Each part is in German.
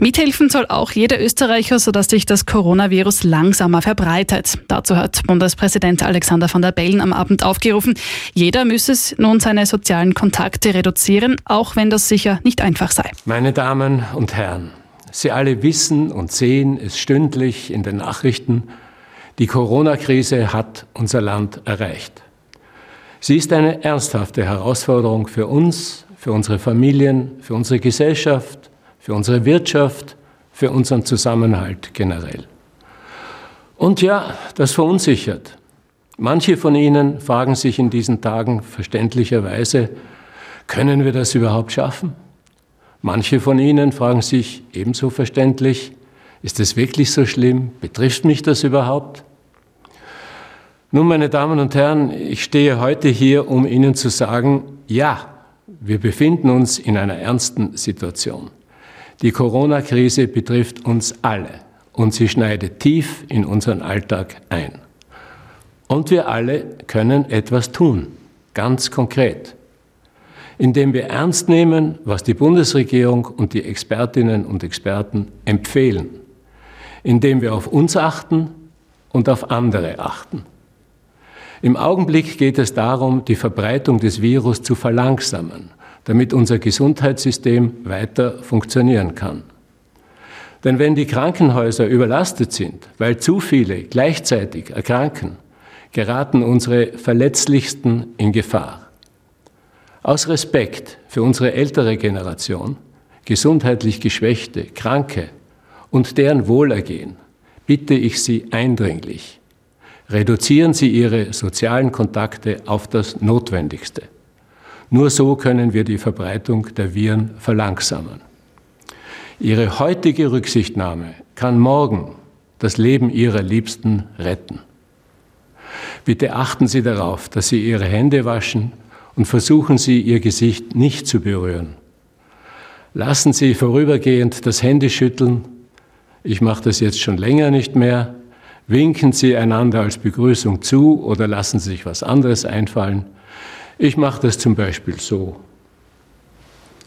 Mithelfen soll auch jeder Österreicher, sodass sich das Coronavirus langsamer verbreitet. Dazu hat Bundespräsident Alexander van der Bellen am Abend aufgerufen. Jeder müsse nun seine sozialen Kontakte reduzieren, auch wenn das sicher nicht einfach sei. Meine Damen und Herren, Sie alle wissen und sehen es stündlich in den Nachrichten, die Corona-Krise hat unser Land erreicht. Sie ist eine ernsthafte Herausforderung für uns, für unsere Familien, für unsere Gesellschaft, für unsere Wirtschaft, für unseren Zusammenhalt generell. Und ja, das verunsichert. Manche von Ihnen fragen sich in diesen Tagen verständlicherweise, können wir das überhaupt schaffen? Manche von Ihnen fragen sich ebenso verständlich, ist es wirklich so schlimm? Betrifft mich das überhaupt? Nun, meine Damen und Herren, ich stehe heute hier, um Ihnen zu sagen, ja, wir befinden uns in einer ernsten Situation. Die Corona-Krise betrifft uns alle und sie schneidet tief in unseren Alltag ein. Und wir alle können etwas tun, ganz konkret, indem wir ernst nehmen, was die Bundesregierung und die Expertinnen und Experten empfehlen, indem wir auf uns achten und auf andere achten. Im Augenblick geht es darum, die Verbreitung des Virus zu verlangsamen damit unser Gesundheitssystem weiter funktionieren kann. Denn wenn die Krankenhäuser überlastet sind, weil zu viele gleichzeitig erkranken, geraten unsere Verletzlichsten in Gefahr. Aus Respekt für unsere ältere Generation, gesundheitlich Geschwächte, Kranke und deren Wohlergehen bitte ich Sie eindringlich, reduzieren Sie Ihre sozialen Kontakte auf das Notwendigste. Nur so können wir die Verbreitung der Viren verlangsamen. Ihre heutige Rücksichtnahme kann morgen das Leben Ihrer Liebsten retten. Bitte achten Sie darauf, dass Sie Ihre Hände waschen und versuchen Sie, Ihr Gesicht nicht zu berühren. Lassen Sie vorübergehend das Händeschütteln. Ich mache das jetzt schon länger nicht mehr. Winken Sie einander als Begrüßung zu oder lassen Sie sich was anderes einfallen. Ich mache das zum Beispiel so.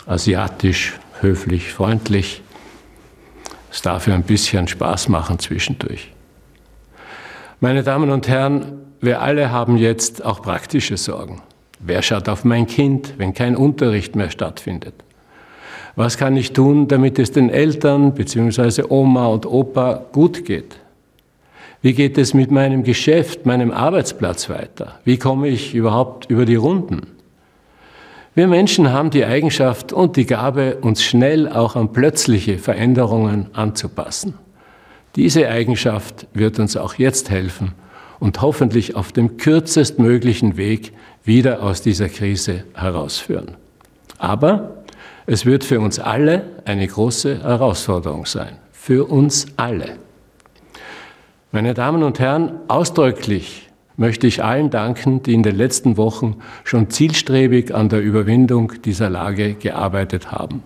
Asiatisch, höflich, freundlich. Es darf ja ein bisschen Spaß machen zwischendurch. Meine Damen und Herren, wir alle haben jetzt auch praktische Sorgen. Wer schaut auf mein Kind, wenn kein Unterricht mehr stattfindet? Was kann ich tun, damit es den Eltern bzw. Oma und Opa gut geht? Wie geht es mit meinem Geschäft, meinem Arbeitsplatz weiter? Wie komme ich überhaupt über die Runden? Wir Menschen haben die Eigenschaft und die Gabe, uns schnell auch an plötzliche Veränderungen anzupassen. Diese Eigenschaft wird uns auch jetzt helfen und hoffentlich auf dem kürzestmöglichen Weg wieder aus dieser Krise herausführen. Aber es wird für uns alle eine große Herausforderung sein. Für uns alle. Meine Damen und Herren, ausdrücklich möchte ich allen danken, die in den letzten Wochen schon zielstrebig an der Überwindung dieser Lage gearbeitet haben.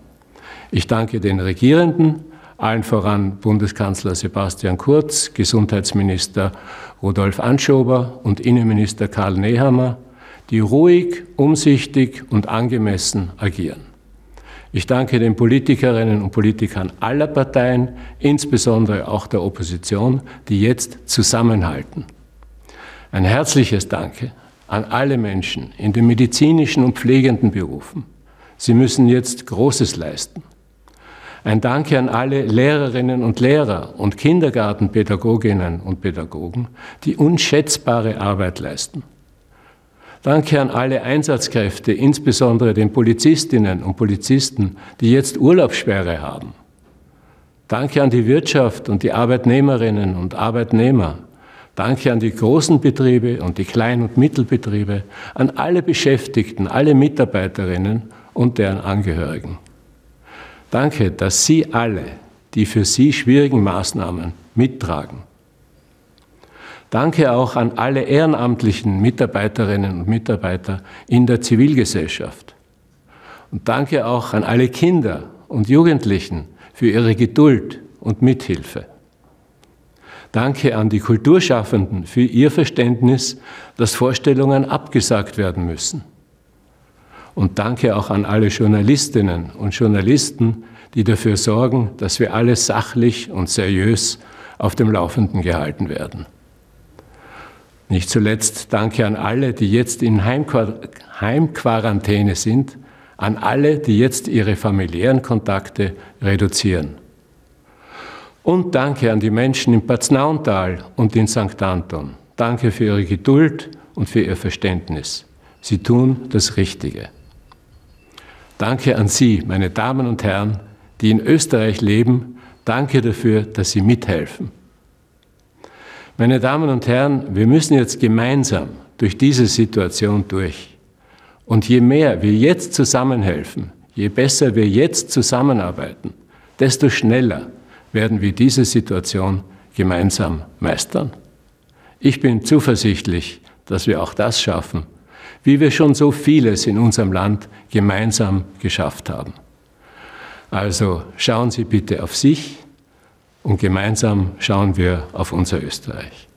Ich danke den Regierenden, allen voran Bundeskanzler Sebastian Kurz, Gesundheitsminister Rudolf Anschober und Innenminister Karl Nehammer, die ruhig, umsichtig und angemessen agieren. Ich danke den Politikerinnen und Politikern aller Parteien, insbesondere auch der Opposition, die jetzt zusammenhalten. Ein herzliches Danke an alle Menschen in den medizinischen und pflegenden Berufen. Sie müssen jetzt Großes leisten. Ein Danke an alle Lehrerinnen und Lehrer und Kindergartenpädagoginnen und Pädagogen, die unschätzbare Arbeit leisten. Danke an alle Einsatzkräfte, insbesondere den Polizistinnen und Polizisten, die jetzt Urlaubssperre haben. Danke an die Wirtschaft und die Arbeitnehmerinnen und Arbeitnehmer. Danke an die großen Betriebe und die Klein- und Mittelbetriebe, an alle Beschäftigten, alle Mitarbeiterinnen und deren Angehörigen. Danke, dass Sie alle die für Sie schwierigen Maßnahmen mittragen. Danke auch an alle ehrenamtlichen Mitarbeiterinnen und Mitarbeiter in der Zivilgesellschaft. Und danke auch an alle Kinder und Jugendlichen für ihre Geduld und Mithilfe. Danke an die Kulturschaffenden für ihr Verständnis, dass Vorstellungen abgesagt werden müssen. Und danke auch an alle Journalistinnen und Journalisten die dafür sorgen, dass wir alle sachlich und seriös auf dem Laufenden gehalten werden. Nicht zuletzt danke an alle, die jetzt in Heimquarantäne sind, an alle, die jetzt ihre familiären Kontakte reduzieren. Und danke an die Menschen im Paznauntal und in St. Anton. Danke für Ihre Geduld und für Ihr Verständnis. Sie tun das Richtige. Danke an Sie, meine Damen und Herren, die in Österreich leben. Danke dafür, dass Sie mithelfen. Meine Damen und Herren, wir müssen jetzt gemeinsam durch diese Situation durch. Und je mehr wir jetzt zusammenhelfen, je besser wir jetzt zusammenarbeiten, desto schneller werden wir diese Situation gemeinsam meistern. Ich bin zuversichtlich, dass wir auch das schaffen, wie wir schon so vieles in unserem Land gemeinsam geschafft haben. Also schauen Sie bitte auf sich, und gemeinsam schauen wir auf unser Österreich.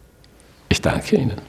Ich danke Ihnen.